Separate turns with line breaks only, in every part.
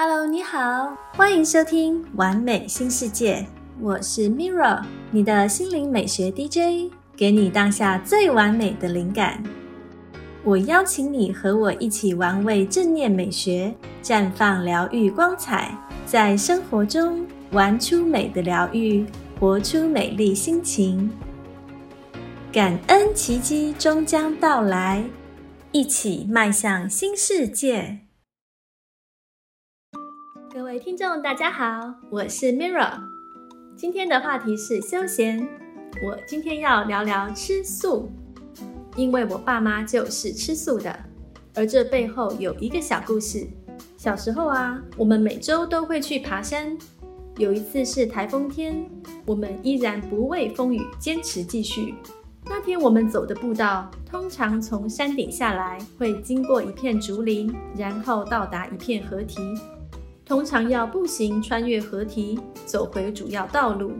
Hello，你好，欢迎收听《完美新世界》，我是 Mirra，你的心灵美学 DJ，给你当下最完美的灵感。我邀请你和我一起玩味正念美学，绽放疗愈光彩，在生活中玩出美的疗愈，活出美丽心情。感恩奇迹终将到来，一起迈向新世界。各位听众，大家好，我是 Mira。今天的话题是休闲。我今天要聊聊吃素，因为我爸妈就是吃素的，而这背后有一个小故事。小时候啊，我们每周都会去爬山。有一次是台风天，我们依然不畏风雨，坚持继续。那天我们走的步道，通常从山顶下来会经过一片竹林，然后到达一片河堤。通常要步行穿越河堤，走回主要道路。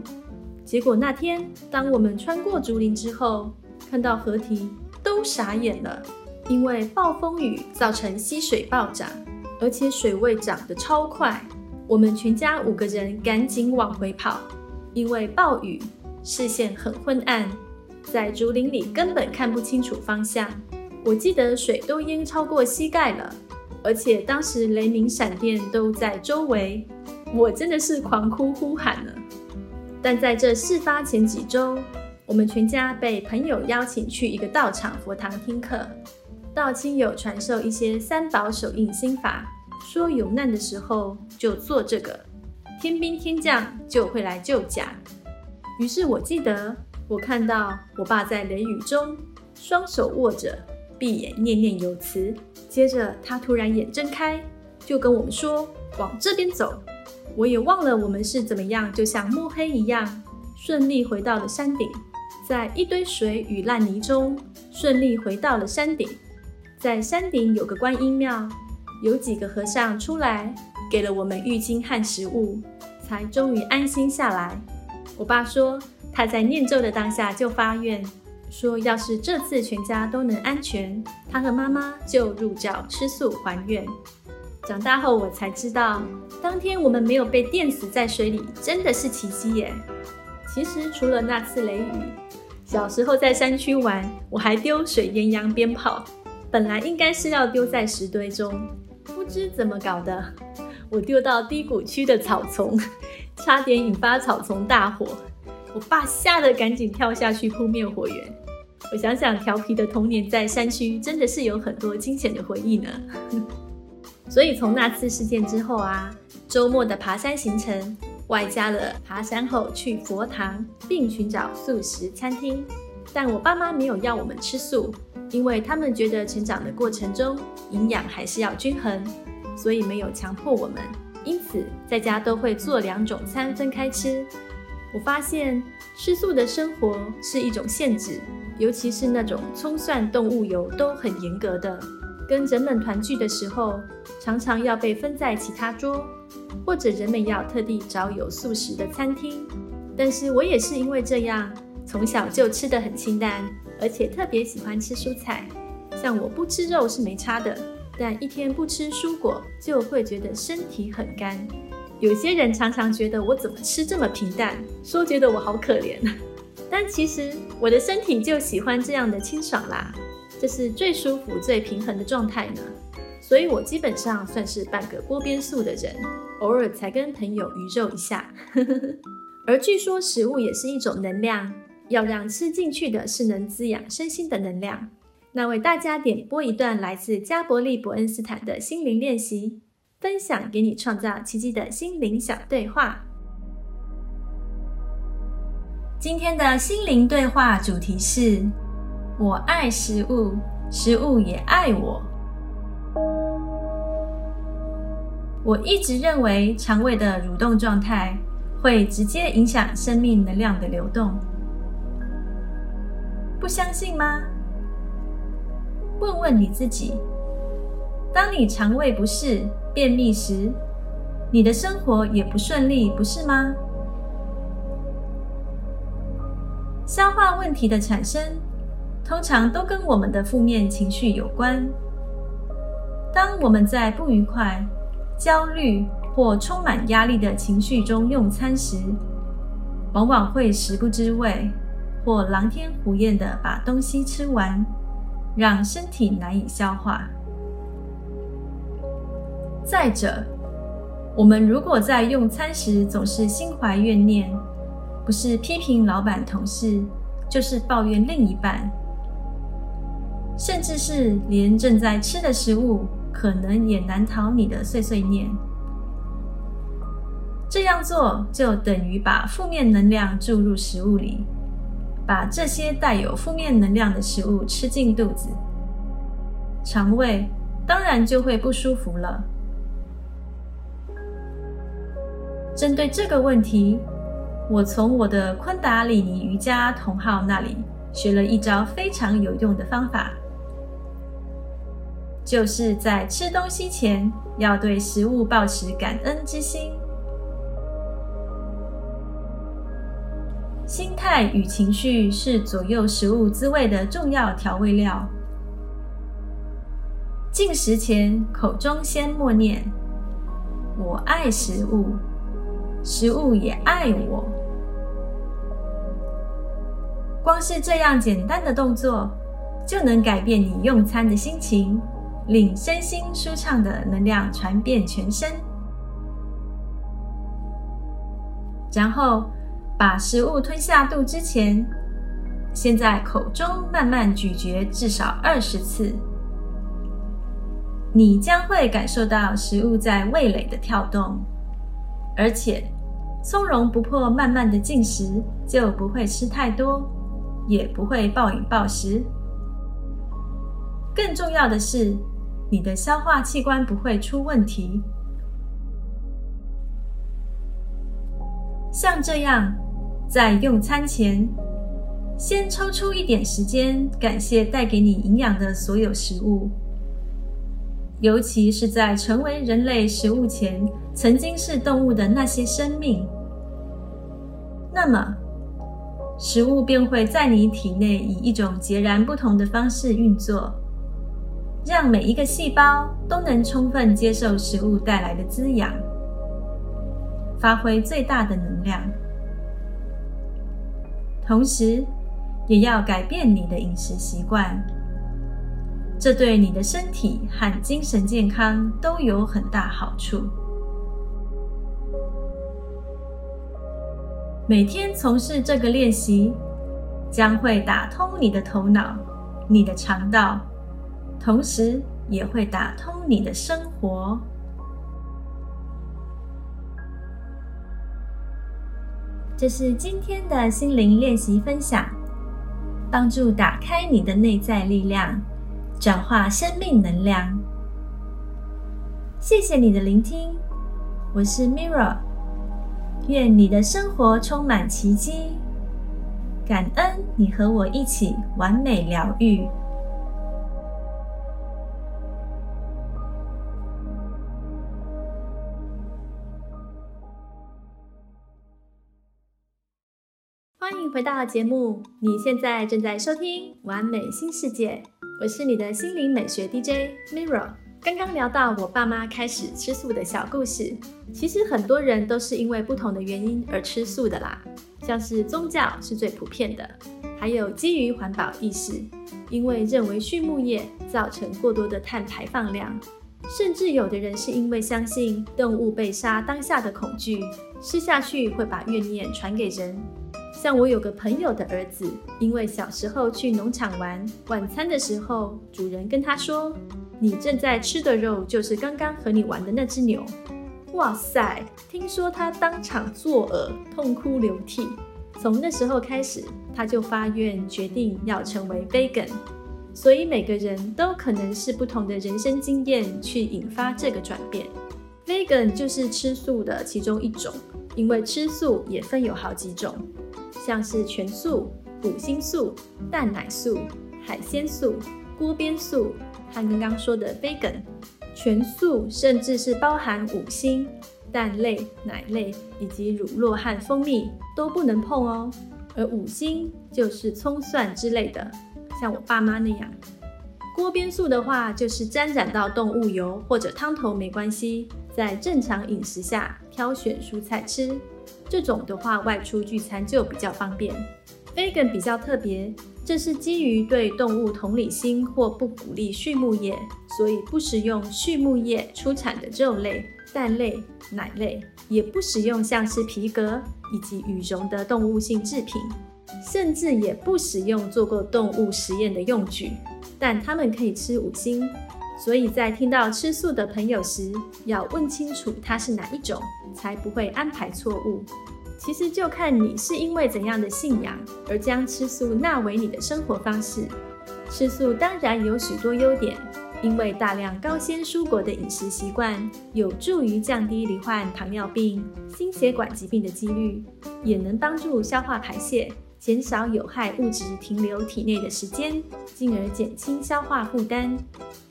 结果那天，当我们穿过竹林之后，看到河堤，都傻眼了，因为暴风雨造成溪水暴涨，而且水位涨得超快。我们全家五个人赶紧往回跑，因为暴雨，视线很昏暗，在竹林里根本看不清楚方向。我记得水都淹超过膝盖了。而且当时雷鸣闪电都在周围，我真的是狂哭呼喊了。但在这事发前几周，我们全家被朋友邀请去一个道场佛堂听课，道亲友传授一些三宝手印心法，说有难的时候就做这个，天兵天将就会来救驾。于是我记得我看到我爸在雷雨中双手握着。闭眼念念有词，接着他突然眼睁开，就跟我们说往这边走。我也忘了我们是怎么样，就像摸黑一样，顺利回到了山顶，在一堆水与烂泥中顺利回到了山顶。在山顶有个观音庙，有几个和尚出来给了我们浴巾和食物，才终于安心下来。我爸说他在念咒的当下就发愿。说，要是这次全家都能安全，他和妈妈就入教吃素还愿。长大后我才知道，当天我们没有被电死在水里，真的是奇迹耶。其实除了那次雷雨，小时候在山区玩，我还丢水鸳鸯鞭炮，本来应该是要丢在石堆中，不知怎么搞的，我丢到低谷区的草丛，差点引发草丛大火。我爸吓得赶紧跳下去扑灭火源。我想想，调皮的童年在山区真的是有很多惊险的回忆呢。所以从那次事件之后啊，周末的爬山行程外加了爬山后去佛堂，并寻找素食餐厅。但我爸妈没有要我们吃素，因为他们觉得成长的过程中营养还是要均衡，所以没有强迫我们。因此在家都会做两种餐分开吃。我发现吃素的生活是一种限制。尤其是那种葱蒜动物油都很严格的，跟人们团聚的时候，常常要被分在其他桌，或者人们要特地找有素食的餐厅。但是我也是因为这样，从小就吃得很清淡，而且特别喜欢吃蔬菜。像我不吃肉是没差的，但一天不吃蔬果就会觉得身体很干。有些人常常觉得我怎么吃这么平淡，说觉得我好可怜。但其实我的身体就喜欢这样的清爽啦，这是最舒服、最平衡的状态呢。所以我基本上算是半个锅边素的人，偶尔才跟朋友鱼肉一下。而据说食物也是一种能量，要让吃进去的是能滋养身心的能量。那为大家点播一段来自加伯利·伯恩斯坦的心灵练习，分享给你创造奇迹的心灵小对话。今天的心灵对话主题是：我爱食物，食物也爱我。我一直认为肠胃的蠕动状态会直接影响生命能量的流动，不相信吗？问问你自己：当你肠胃不适、便秘时，你的生活也不顺利，不是吗？消化问题的产生，通常都跟我们的负面情绪有关。当我们在不愉快、焦虑或充满压力的情绪中用餐时，往往会食不知味，或狼吞虎咽的把东西吃完，让身体难以消化。再者，我们如果在用餐时总是心怀怨念，不是批评老板同事，就是抱怨另一半，甚至是连正在吃的食物，可能也难逃你的碎碎念。这样做就等于把负面能量注入食物里，把这些带有负面能量的食物吃进肚子，肠胃当然就会不舒服了。针对这个问题，我从我的昆达里尼瑜伽同号那里学了一招非常有用的方法，就是在吃东西前要对食物保持感恩之心。心态与情绪是左右食物滋味的重要调味料。进食前，口中先默念：“我爱食物。”食物也爱我。光是这样简单的动作，就能改变你用餐的心情，令身心舒畅的能量传遍全身。然后把食物吞下肚之前，先在口中慢慢咀嚼至少二十次，你将会感受到食物在味蕾的跳动。而且，松茸不破、慢慢的进食，就不会吃太多，也不会暴饮暴食。更重要的是，你的消化器官不会出问题。像这样，在用餐前，先抽出一点时间，感谢带给你营养的所有食物。尤其是在成为人类食物前，曾经是动物的那些生命，那么食物便会在你体内以一种截然不同的方式运作，让每一个细胞都能充分接受食物带来的滋养，发挥最大的能量。同时，也要改变你的饮食习惯。这对你的身体和精神健康都有很大好处。每天从事这个练习，将会打通你的头脑、你的肠道，同时也会打通你的生活。这是今天的心灵练习分享，帮助打开你的内在力量。转化生命能量。谢谢你的聆听，我是 Mirra。愿你的生活充满奇迹，感恩你和我一起完美疗愈。回到节目，你现在正在收听《完美新世界》。我是你的心灵美学 DJ Mirror。刚刚聊到我爸妈开始吃素的小故事，其实很多人都是因为不同的原因而吃素的啦。像是宗教是最普遍的，还有基于环保意识，因为认为畜牧业造成过多的碳排放量，甚至有的人是因为相信动物被杀当下的恐惧，吃下去会把怨念传给人。像我有个朋友的儿子，因为小时候去农场玩，晚餐的时候，主人跟他说：“你正在吃的肉就是刚刚和你玩的那只牛。”哇塞！听说他当场作呕，痛哭流涕。从那时候开始，他就发愿决定要成为 vegan。所以每个人都可能是不同的人生经验去引发这个转变。vegan 就是吃素的其中一种，因为吃素也分有好几种。像是全素、五星素、蛋奶素、海鲜素、锅边素，和刚刚说的 vegan，全素甚至是包含五星、蛋类、奶类以及乳酪和蜂蜜都不能碰哦。而五星就是葱蒜之类的，像我爸妈那样。锅边素的话，就是沾染到动物油或者汤头没关系，在正常饮食下挑选蔬菜吃。这种的话，外出聚餐就比较方便。Vegan 比较特别，这是基于对动物同理心或不鼓励畜牧业，所以不使用畜牧业出产的肉类、蛋类、奶类，也不使用像是皮革以及羽绒的动物性制品，甚至也不使用做过动物实验的用具。但他们可以吃五星，所以在听到吃素的朋友时，要问清楚它是哪一种，才不会安排错误。其实就看你是因为怎样的信仰而将吃素纳为你的生活方式。吃素当然有许多优点，因为大量高纤蔬果的饮食习惯有助于降低罹患糖尿病、心血管疾病的几率，也能帮助消化排泄。减少有害物质停留体内的时间，进而减轻消化负担。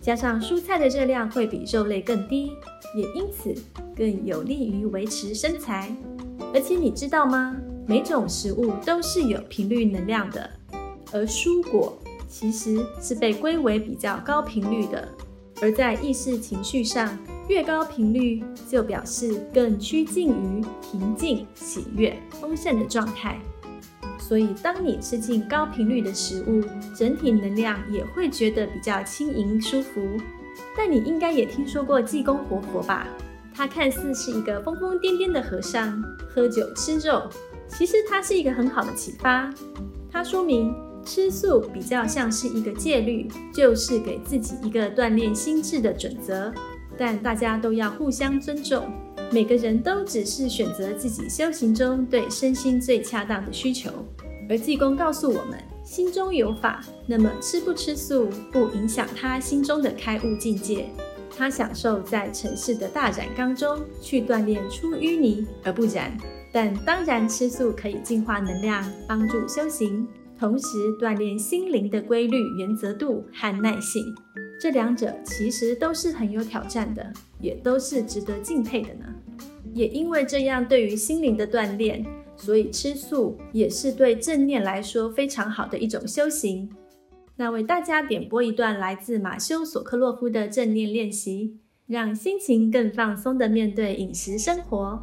加上蔬菜的热量会比肉类更低，也因此更有利于维持身材。而且你知道吗？每种食物都是有频率能量的，而蔬果其实是被归为比较高频率的。而在意识情绪上，越高频率就表示更趋近于平静、喜悦、丰盛的状态。所以，当你吃进高频率的食物，整体能量也会觉得比较轻盈舒服。但你应该也听说过济公活佛吧？他看似是一个疯疯癫癫的和尚，喝酒吃肉，其实他是一个很好的启发。他说明吃素比较像是一个戒律，就是给自己一个锻炼心智的准则。但大家都要互相尊重，每个人都只是选择自己修行中对身心最恰当的需求。而济公告诉我们，心中有法，那么吃不吃素不影响他心中的开悟境界。他享受在尘世的大染缸中去锻炼出淤泥而不染。但当然，吃素可以净化能量，帮助修行，同时锻炼心灵的规律、原则度和耐性。这两者其实都是很有挑战的，也都是值得敬佩的呢。也因为这样，对于心灵的锻炼。所以吃素也是对正念来说非常好的一种修行。那为大家点播一段来自马修·索克洛夫的正念练习，让心情更放松的面对饮食生活。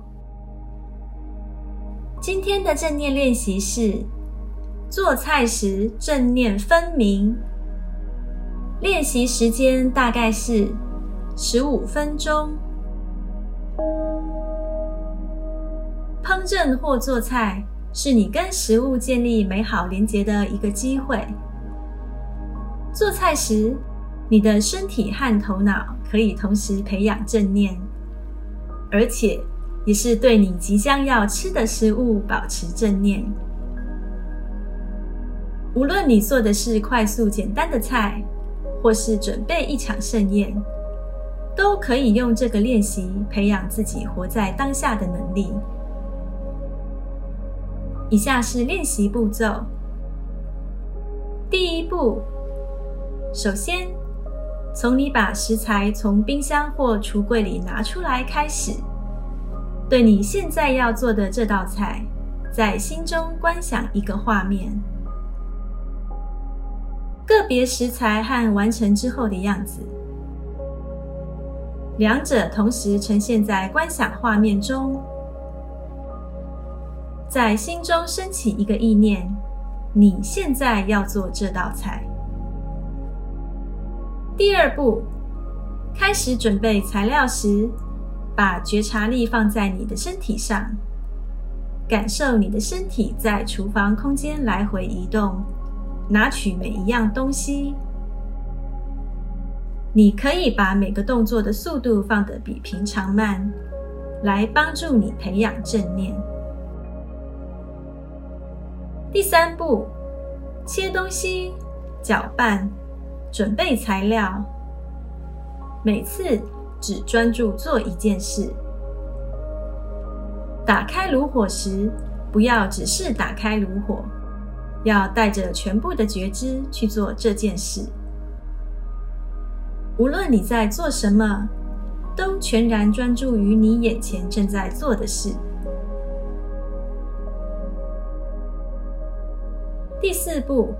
今天的正念练习是做菜时正念分明。练习时间大概是十五分钟。烹饪或做菜是你跟食物建立美好连结的一个机会。做菜时，你的身体和头脑可以同时培养正念，而且也是对你即将要吃的食物保持正念。无论你做的是快速简单的菜，或是准备一场盛宴，都可以用这个练习培养自己活在当下的能力。以下是练习步骤。第一步，首先从你把食材从冰箱或橱柜里拿出来开始，对你现在要做的这道菜，在心中观想一个画面，个别食材和完成之后的样子，两者同时呈现在观想画面中。在心中升起一个意念：你现在要做这道菜。第二步，开始准备材料时，把觉察力放在你的身体上，感受你的身体在厨房空间来回移动，拿取每一样东西。你可以把每个动作的速度放得比平常慢，来帮助你培养正念。第三步，切东西、搅拌、准备材料。每次只专注做一件事。打开炉火时，不要只是打开炉火，要带着全部的觉知去做这件事。无论你在做什么，都全然专注于你眼前正在做的事。第四步，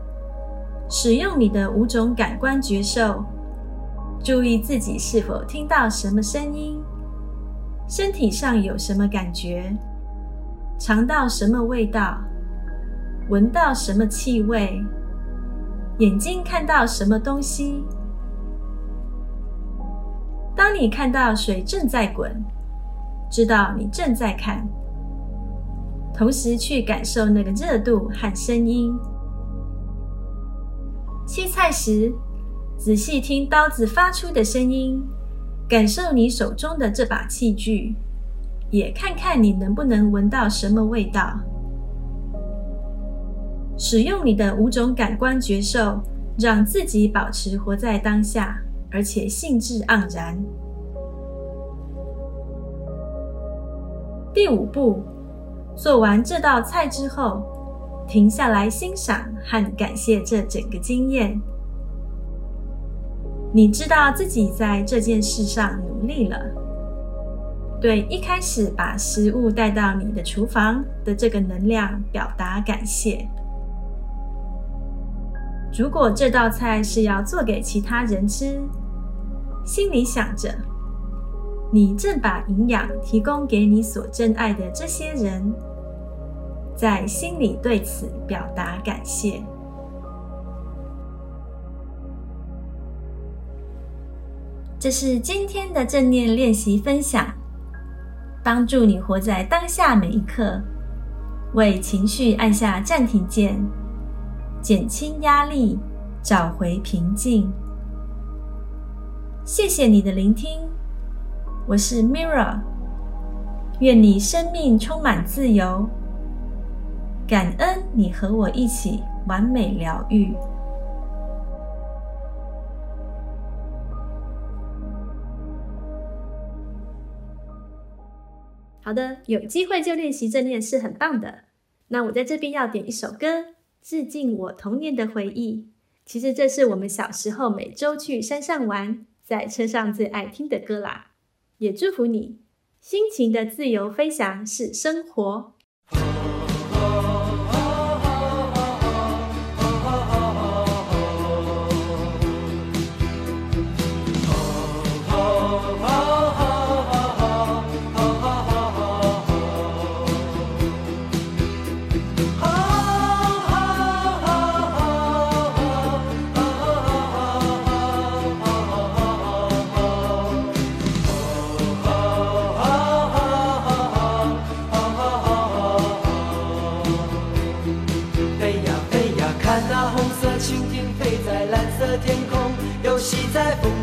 使用你的五种感官觉受，注意自己是否听到什么声音，
身体上有什么感觉，尝到什么味道，闻到什么气味，眼睛看到什么东西。当你看到水正在滚，知道你正在看，同时去感受那个热度和声音。切菜时，仔细听刀子发出的声音，感受你手中的这把器具，也看看你能不能闻到什么味道。使用你的五种感官觉受，让自己保持活在当下。而且兴致盎然。第五步，做完这道菜之后，停下来欣赏和感谢这整个经验。你知道自己在这件事上努力了，对一开始把食物带到你的厨房的这个能量表达感谢。如果这道菜是要做给其他人吃，心里想着，你正把营养提供给你所珍爱的这些人，在心里对此表达感谢。这是今天的正念练习分享，帮助你活在当下每一刻，为情绪按下暂停键。减轻压力，找回平静。谢谢你的聆听，我是 Mira。愿你生命充满自由，感恩你和我一起完美疗愈。好的，有机会就练习正念是很棒的。那我在这边要点一首歌。致敬我童年的回忆。其实这是我们小时候每周去山上玩，在车上最爱听的歌啦。也祝福你，心情的自由飞翔是生活。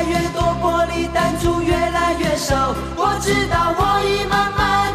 来越多，玻璃弹珠越来越少，我知道我已慢慢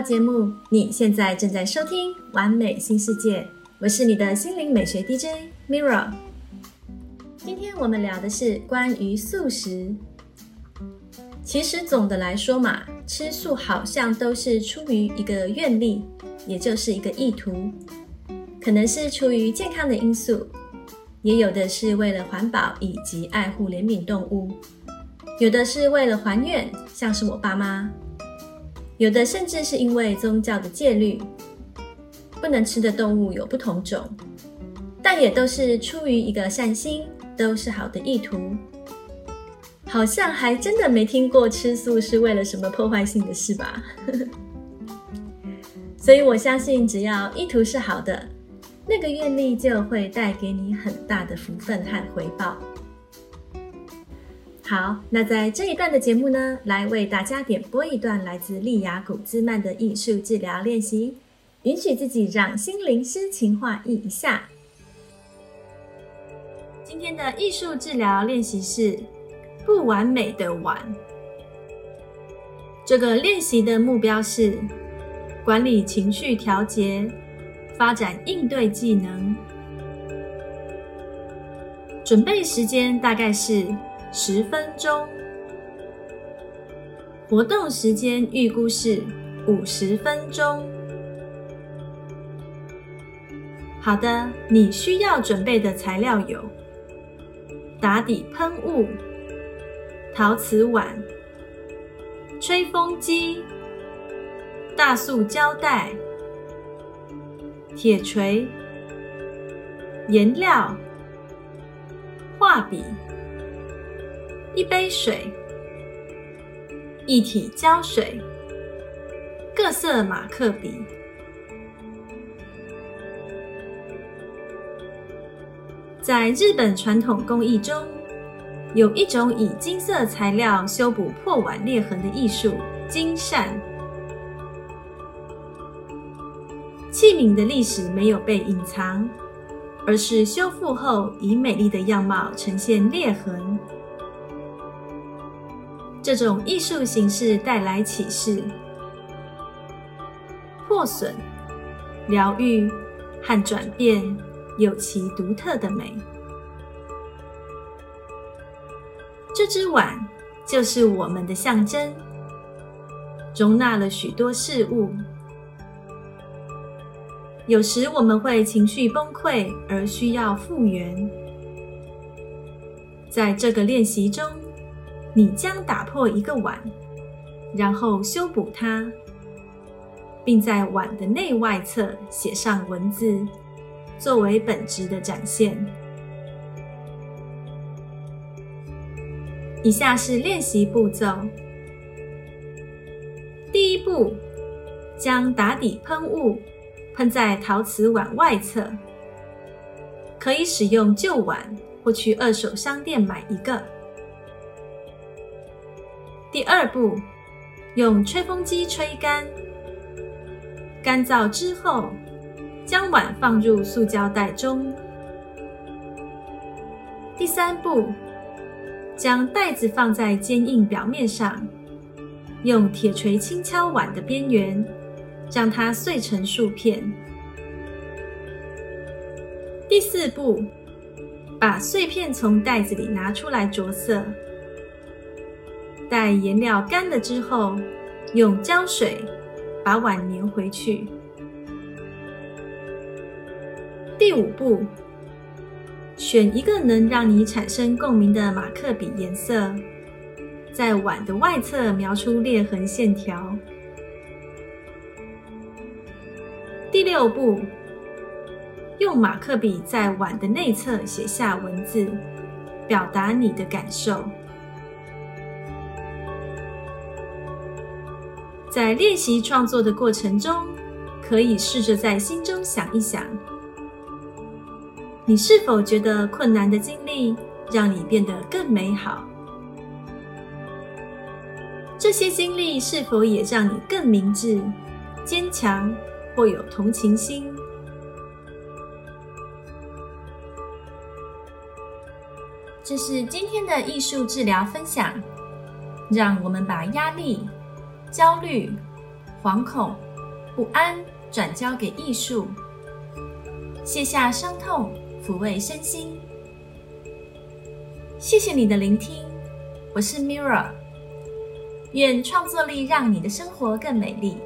节目，你现在正在收听《完美新世界》，我是你的心灵美学 DJ Mirror。今天我们聊的是关于素食。其实总的来说嘛，吃素好像都是出于一个愿力，也就是一个意图，可能是出于健康的因素，也有的是为了环保以及爱护怜悯动物，有的是为了还愿，像是我爸妈。有的甚至是因为宗教的戒律，不能吃的动物有不同种，但也都是出于一个善心，都是好的意图。好像还真的没听过吃素是为了什么破坏性的事吧？所以我相信，只要意图是好的，那个愿力就会带给你很大的福分和回报。好，那在这一段的节目呢，来为大家点播一段来自利雅古兹曼的艺术治疗练习，允许自己让心灵诗情画意一下。今天的艺术治疗练习是不完美的碗。这个练习的目标是管理情绪调节，发展应对技能。准备时间大概是。十分钟，活动时间预估是五十分钟。好的，你需要准备的材料有：打底喷雾、陶瓷碗、吹风机、大塑胶袋、铁锤、颜料、画笔。一杯水，一体胶水，各色马克笔。在日本传统工艺中，有一种以金色材料修补破碗裂痕的艺术——金扇。器皿的历史没有被隐藏，而是修复后以美丽的样貌呈现裂痕。这种艺术形式带来启示、破损、疗愈和转变，有其独特的美。这只碗就是我们的象征，容纳了许多事物。有时我们会情绪崩溃，而需要复原。在这个练习中。你将打破一个碗，然后修补它，并在碗的内外侧写上文字，作为本质的展现。以下是练习步骤：第一步，将打底喷雾喷在陶瓷碗外侧，可以使用旧碗或去二手商店买一个。第二步，用吹风机吹干，干燥之后，将碗放入塑胶袋中。第三步。将袋子放在坚硬表面上，用铁锤轻敲碗的边缘，让它碎成数片。第四步，把碎片从袋子里拿出来着色。待颜料干了之后，用胶水把碗粘回去。第五步。选一个能让你产生共鸣的马克笔颜色，在碗的外侧描出裂痕线条。第六步，用马克笔在碗的内侧写下文字，表达你的感受。在练习创作的过程中，可以试着在心中想一想。你是否觉得困难的经历让你变得更美好？这些经历是否也让你更明智、坚强或有同情心？这是今天的艺术治疗分享。让我们把压力、焦虑、惶恐、不安转交给艺术，卸下伤痛。抚慰身心，谢谢你的聆听，我是 Mira，愿创作力让你的生活更美丽，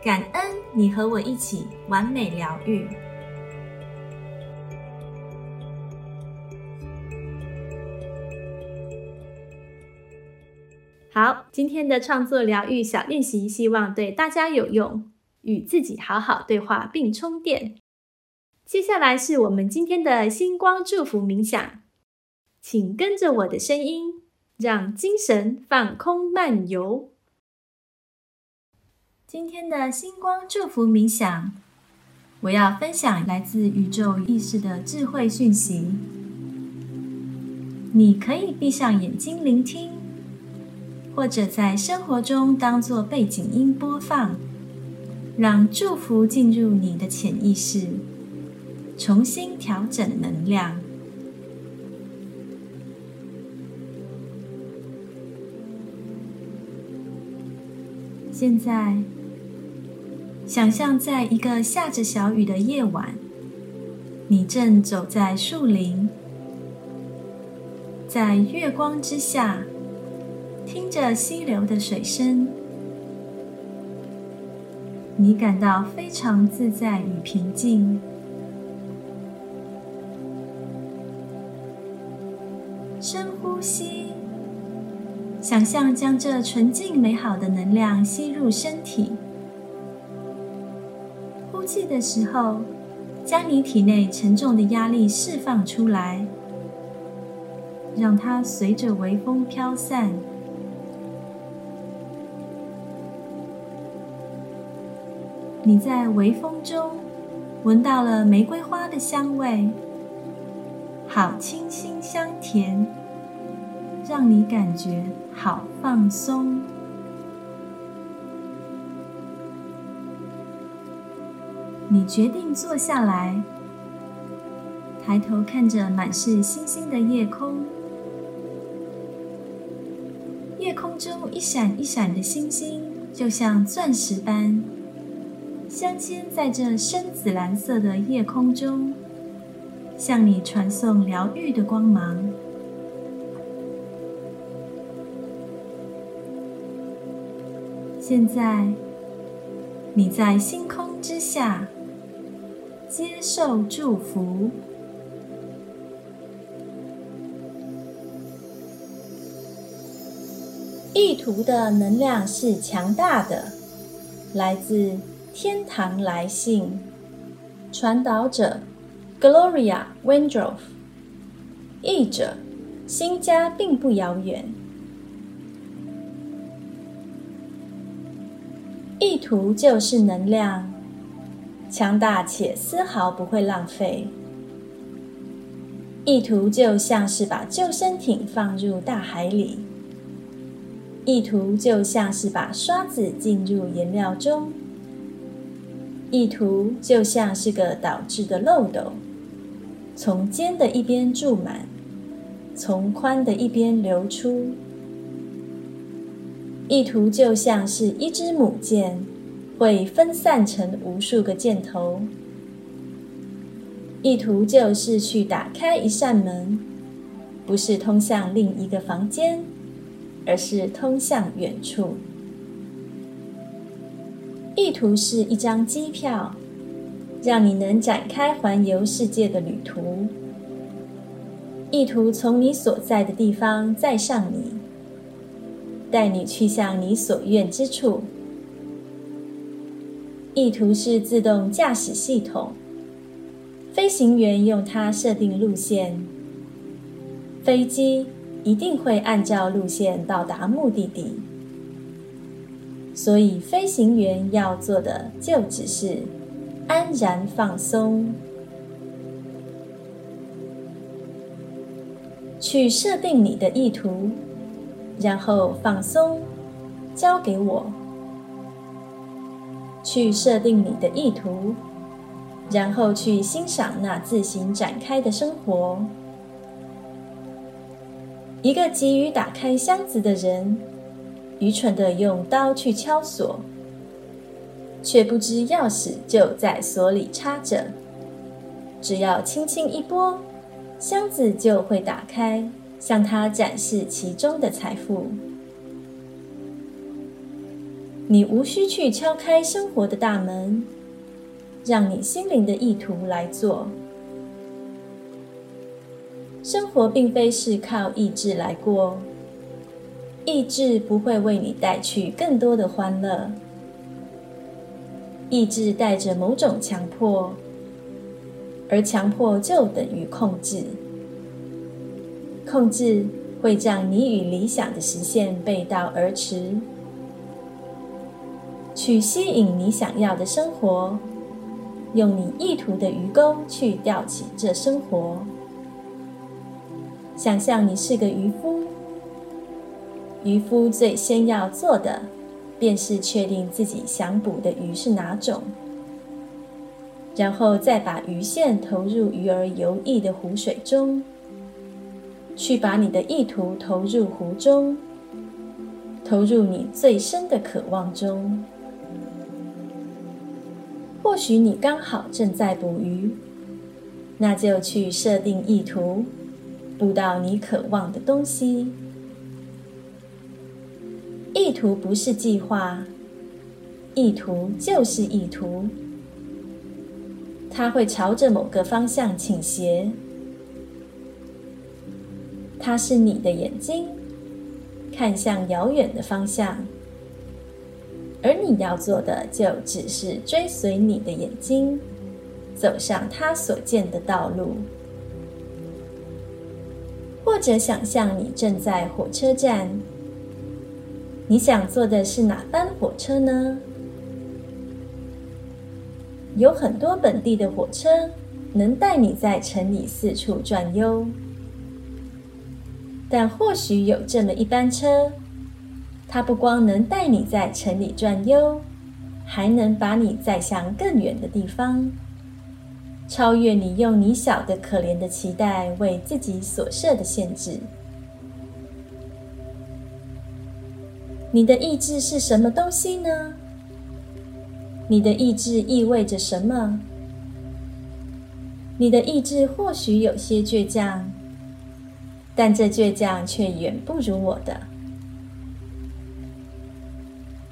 感恩你和我一起完美疗愈。好，今天的创作疗愈小练习，希望对大家有用，与自己好好对话并充电。接下来是我们今天的星光祝福冥想，请跟着我的声音，让精神放空漫游。今天的星光祝福冥想，我要分享来自宇宙意识的智慧讯息。你可以闭上眼睛聆听，或者在生活中当做背景音播放，让祝福进入你的潜意识。重新调整能量。现在，想象在一个下着小雨的夜晚，你正走在树林，在月光之下，听着溪流的水声，你感到非常自在与平静。深呼吸，想象将这纯净美好的能量吸入身体。呼气的时候，将你体内沉重的压力释放出来，让它随着微风飘散。你在微风中闻到了玫瑰花的香味，好清新香甜。让你感觉好放松。你决定坐下来，抬头看着满是星星的夜空。夜空中一闪一闪的星星，就像钻石般镶嵌在这深紫蓝色的夜空中，向你传送疗愈的光芒。现在，你在星空之下接受祝福。意图的能量是强大的，来自天堂来信，传导者 Gloria Wendroff，译者新家并不遥远。意图就是能量，强大且丝毫不会浪费。意图就像是把救生艇放入大海里。意图就像是把刷子进入颜料中，意图就像是个导致的漏斗，从尖的一边注满，从宽的一边流出。意图就像是一支母箭，会分散成无数个箭头。意图就是去打开一扇门，不是通向另一个房间。而是通向远处。意图是一张机票，让你能展开环游世界的旅途。意图从你所在的地方载上你，带你去向你所愿之处。意图是自动驾驶系统，飞行员用它设定路线，飞机。一定会按照路线到达目的地，所以飞行员要做的就只是安然放松，去设定你的意图，然后放松，交给我；去设定你的意图，然后去欣赏那自行展开的生活。一个急于打开箱子的人，愚蠢的用刀去敲锁，却不知钥匙就在锁里插着。只要轻轻一拨，箱子就会打开，向他展示其中的财富。你无需去敲开生活的大门，让你心灵的意图来做。生活并非是靠意志来过，意志不会为你带去更多的欢乐。意志带着某种强迫，而强迫就等于控制。控制会让你与理想的实现背道而驰。去吸引你想要的生活，用你意图的鱼钩去钓起这生活。想象你是个渔夫，渔夫最先要做的，便是确定自己想捕的鱼是哪种，然后再把鱼线投入鱼儿游弋的湖水中，去把你的意图投入湖中，投入你最深的渴望中。或许你刚好正在捕鱼，那就去设定意图。捕到你渴望的东西。意图不是计划，意图就是意图。它会朝着某个方向倾斜。它是你的眼睛，看向遥远的方向，而你要做的就只是追随你的眼睛，走上它所见的道路。或者想象你正在火车站，你想坐的是哪班火车呢？有很多本地的火车能带你在城里四处转悠，但或许有这么一班车，它不光能带你在城里转悠，还能把你载向更远的地方。超越你用你小的可怜的期待为自己所设的限制。你的意志是什么东西呢？你的意志意味着什么？你的意志或许有些倔强，但这倔强却远不如我的。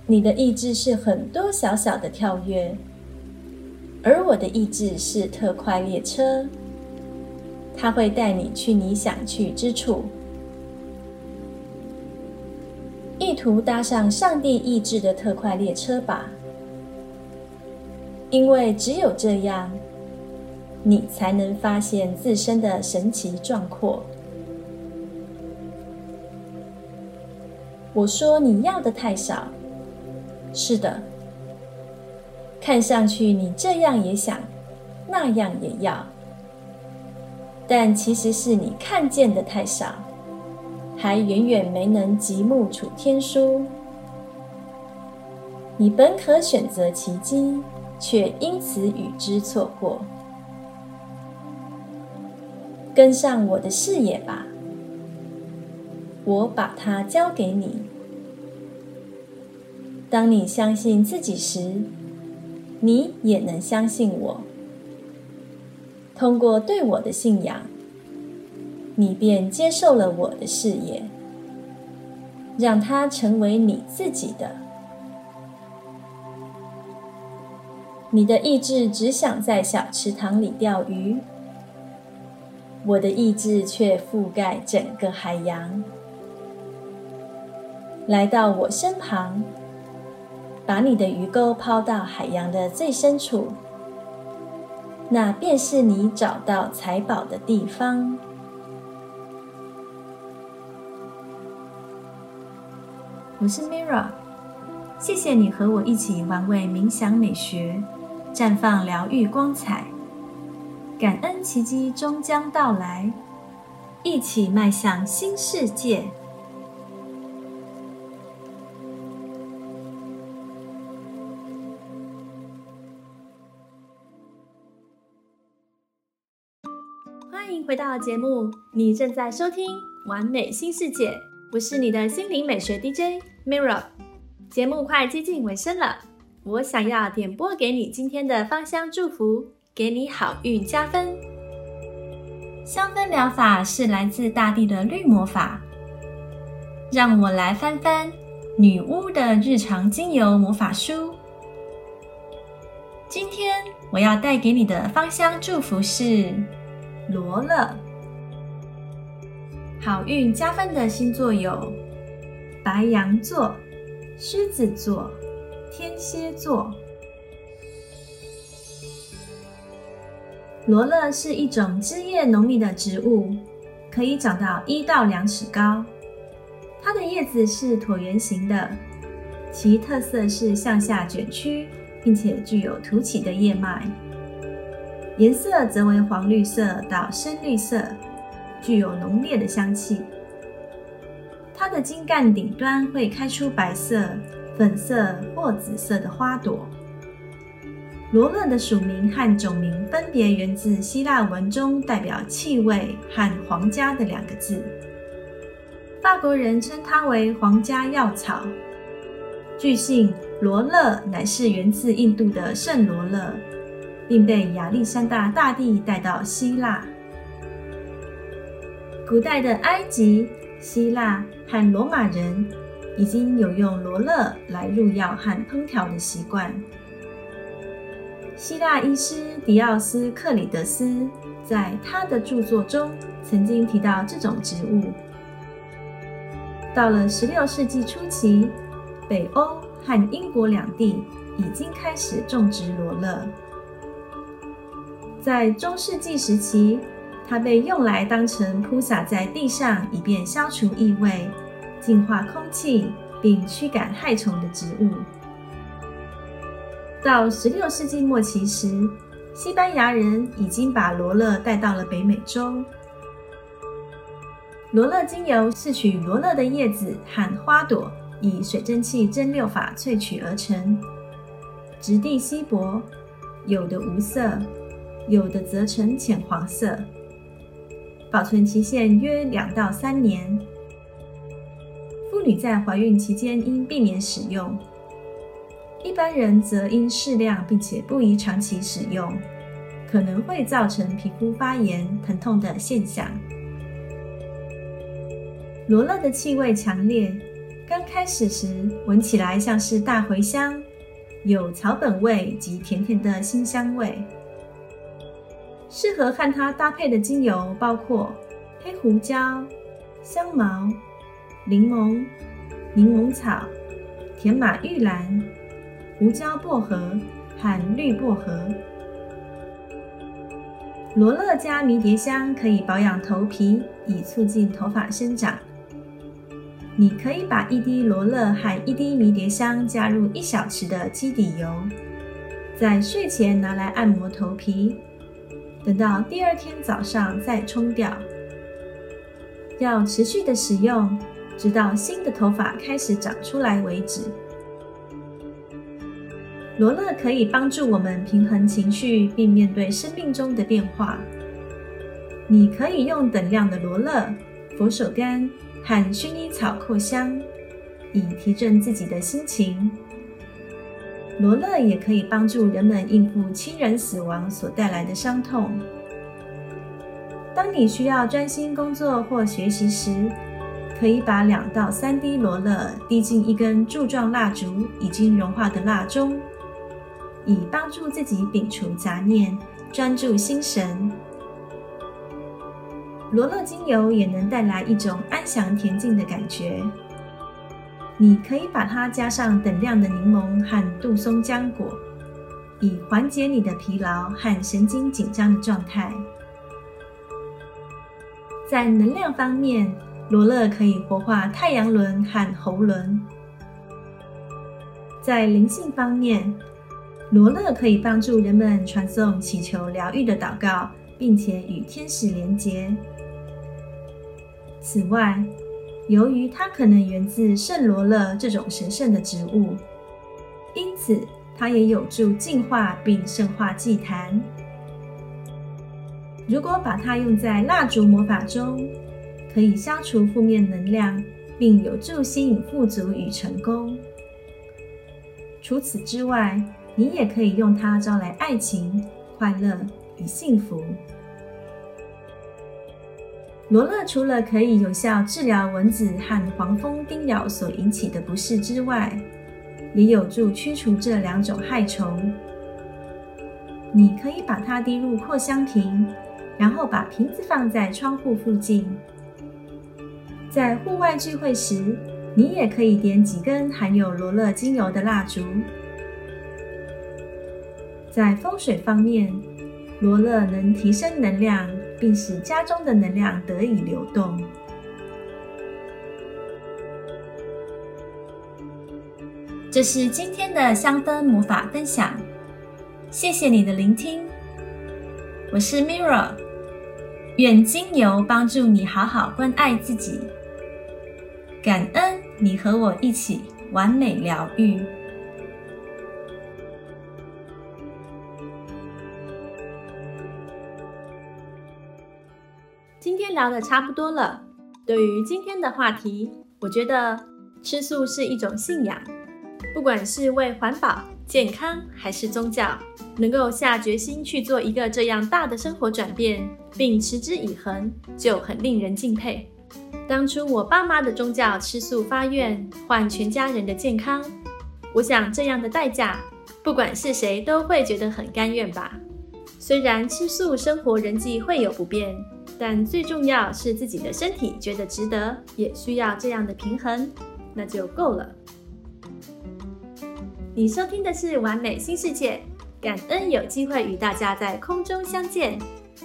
你的意志是很多小小的跳跃。而我的意志是特快列车，它会带你去你想去之处。意图搭上上帝意志的特快列车吧，因为只有这样，你才能发现自身的神奇壮阔。我说你要的太少，是的，看上去你这样也想，那样也要，但其实是你看见的太少，还远远没能极目楚天书。你本可选择奇迹，却因此与之错过。跟上我的视野吧。我把它交给你。当你相信自己时，你也能相信我。通过对我的信仰，你便接受了我的事业，让它成为你自己的。你的意志只想在小池塘里钓鱼，我的意志却覆盖整个海洋。来到我身旁，把你的鱼钩抛到海洋的最深处，那便是你找到财宝的地方。我是 Mira，谢谢你和我一起玩味冥想美学，绽放疗愈光彩，感恩奇迹终将到来，一起迈向新世界。欢迎回到节目，你正在收听《完美新世界》，我是你的心灵美学 DJ Mirra。节目快接近尾声了，我想要点播给你今天的芳香祝福，给你好运加分。香氛疗法是来自大地的绿魔法，让我来翻翻女巫的日常精油魔法书。今天我要带给你的芳香祝福是。罗勒，好运加分的星座有白羊座、狮子座、天蝎座。罗勒是一种枝叶浓密的植物，可以长到一到两尺高。它的叶子是椭圆形的，其特色是向下卷曲，并且具有凸起的叶脉。颜色则为黄绿色到深绿色，具有浓烈的香气。它的茎干顶端会开出白色、粉色或紫色的花朵。罗勒的属名和种名分别源自希腊文中代表气味和皇家的两个字。法国人称它为皇家药草。据信，罗勒乃是源自印度的圣罗勒。并被亚历山大大帝带到希腊。古代的埃及、希腊和罗马人已经有用罗勒来入药和烹调的习惯。希腊医师迪奥斯克里德斯在他的著作中曾经提到这种植物。到了16世纪初期，北欧和英国两地已经开始种植罗勒。在中世纪时期，它被用来当成铺洒在地上，以便消除异味、净化空气并驱赶害虫的植物。到16世纪末期时，西班牙人已经把罗勒带到了北美洲。罗勒精油是取罗勒的叶子和花朵，以水蒸气蒸馏法萃取而成，质地稀薄，有的无色。有的则呈浅黄色，保存期限约两到三年。妇女在怀孕期间应避免使用，一般人则应适量并且不宜长期使用，可能会造成皮肤发炎、疼痛的现象。罗勒的气味强烈，刚开始时闻起来像是大茴香，有草本味及甜甜的辛香味。适合和它搭配的精油包括黑胡椒、香茅、柠檬、柠檬草、甜马玉兰、胡椒薄荷和绿薄荷。罗勒加迷迭香可以保养头皮，以促进头发生长。你可以把一滴罗勒和一滴迷迭香加入一小匙的基底油，在睡前拿来按摩头皮，等到第二天早上再冲掉。要持续的使用，直到新的头发开始长出来为止。罗勒可以帮助我们平衡情绪，并面对生命中的变化。你可以用等量的罗勒、佛手柑。和薰衣草扩香，以提振自己的心情。罗勒也可以帮助人们应付亲人死亡所带来的伤痛。当你需要专心工作或学习时，可以把两到三滴罗勒滴进一根柱状蜡烛已经融化的蜡中，以帮助自己摒除杂念，专注心神。罗勒精油也能带来一种安详恬静的感觉。你可以把它加上等量的柠檬和杜松浆果，以缓解你的疲劳和神经紧张的状态。在能量方面，罗勒可以活化太阳轮和喉轮；在灵性方面，罗勒可以帮助人们传送祈求疗愈的祷告，并且与天使连结。此外，由于它可能源自圣罗勒这种神圣的植物，因此它也有助净化并圣化祭坛。如果把它用在蜡烛魔法中，可以消除负面能量，并有助吸引富足与成功。除此之外，你也可以用它招来爱情、快乐与幸福。罗勒除了可以有效治疗蚊子和黄蜂叮咬所引起的不适之外，也有助驱除这两种害虫。你可以把它滴入扩香瓶，然后把瓶子放在窗户附近。在户外聚会时，你也可以点几根含有罗勒精油的蜡烛。在风水方面，罗勒能提升能量。并使家中的能量得以流动。这是今天的香氛魔法分享，谢谢你的聆听。我是 Mirra，愿精油帮助你好好关爱自己，感恩你和我一起完美疗愈。今天聊的差不多了。对于今天的话题，我觉得吃素是一种信仰，不管是为环保、健康还是宗教，能够下决心去做一个这样大的生活转变，并持之以恒，就很令人敬佩。当初我爸妈的宗教吃素发愿，换全家人的健康，我想这样的代价，不管是谁都会觉得很甘愿吧。虽然吃素生活人际会有不便。但最重要是自己的身体觉得值得，也需要这样的平衡，那就够了。你收听的是完美新世界，感恩有机会与大家在空中相见。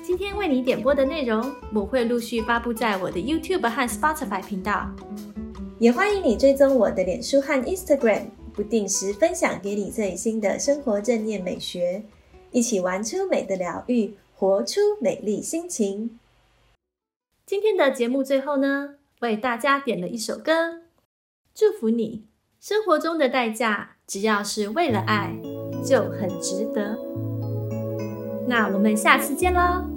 今天为你点播的内容，我会陆续发布在我的 YouTube 和 Spotify 频道，也欢迎你追踪我的脸书和 Instagram，不定时分享给你最新的生活正念美学，一起玩出美的疗愈，活出美丽心情。今天的节目最后呢，为大家点了一首歌，祝福你。生活中的代价，只要是为了爱，就很值得。那我们下次见喽。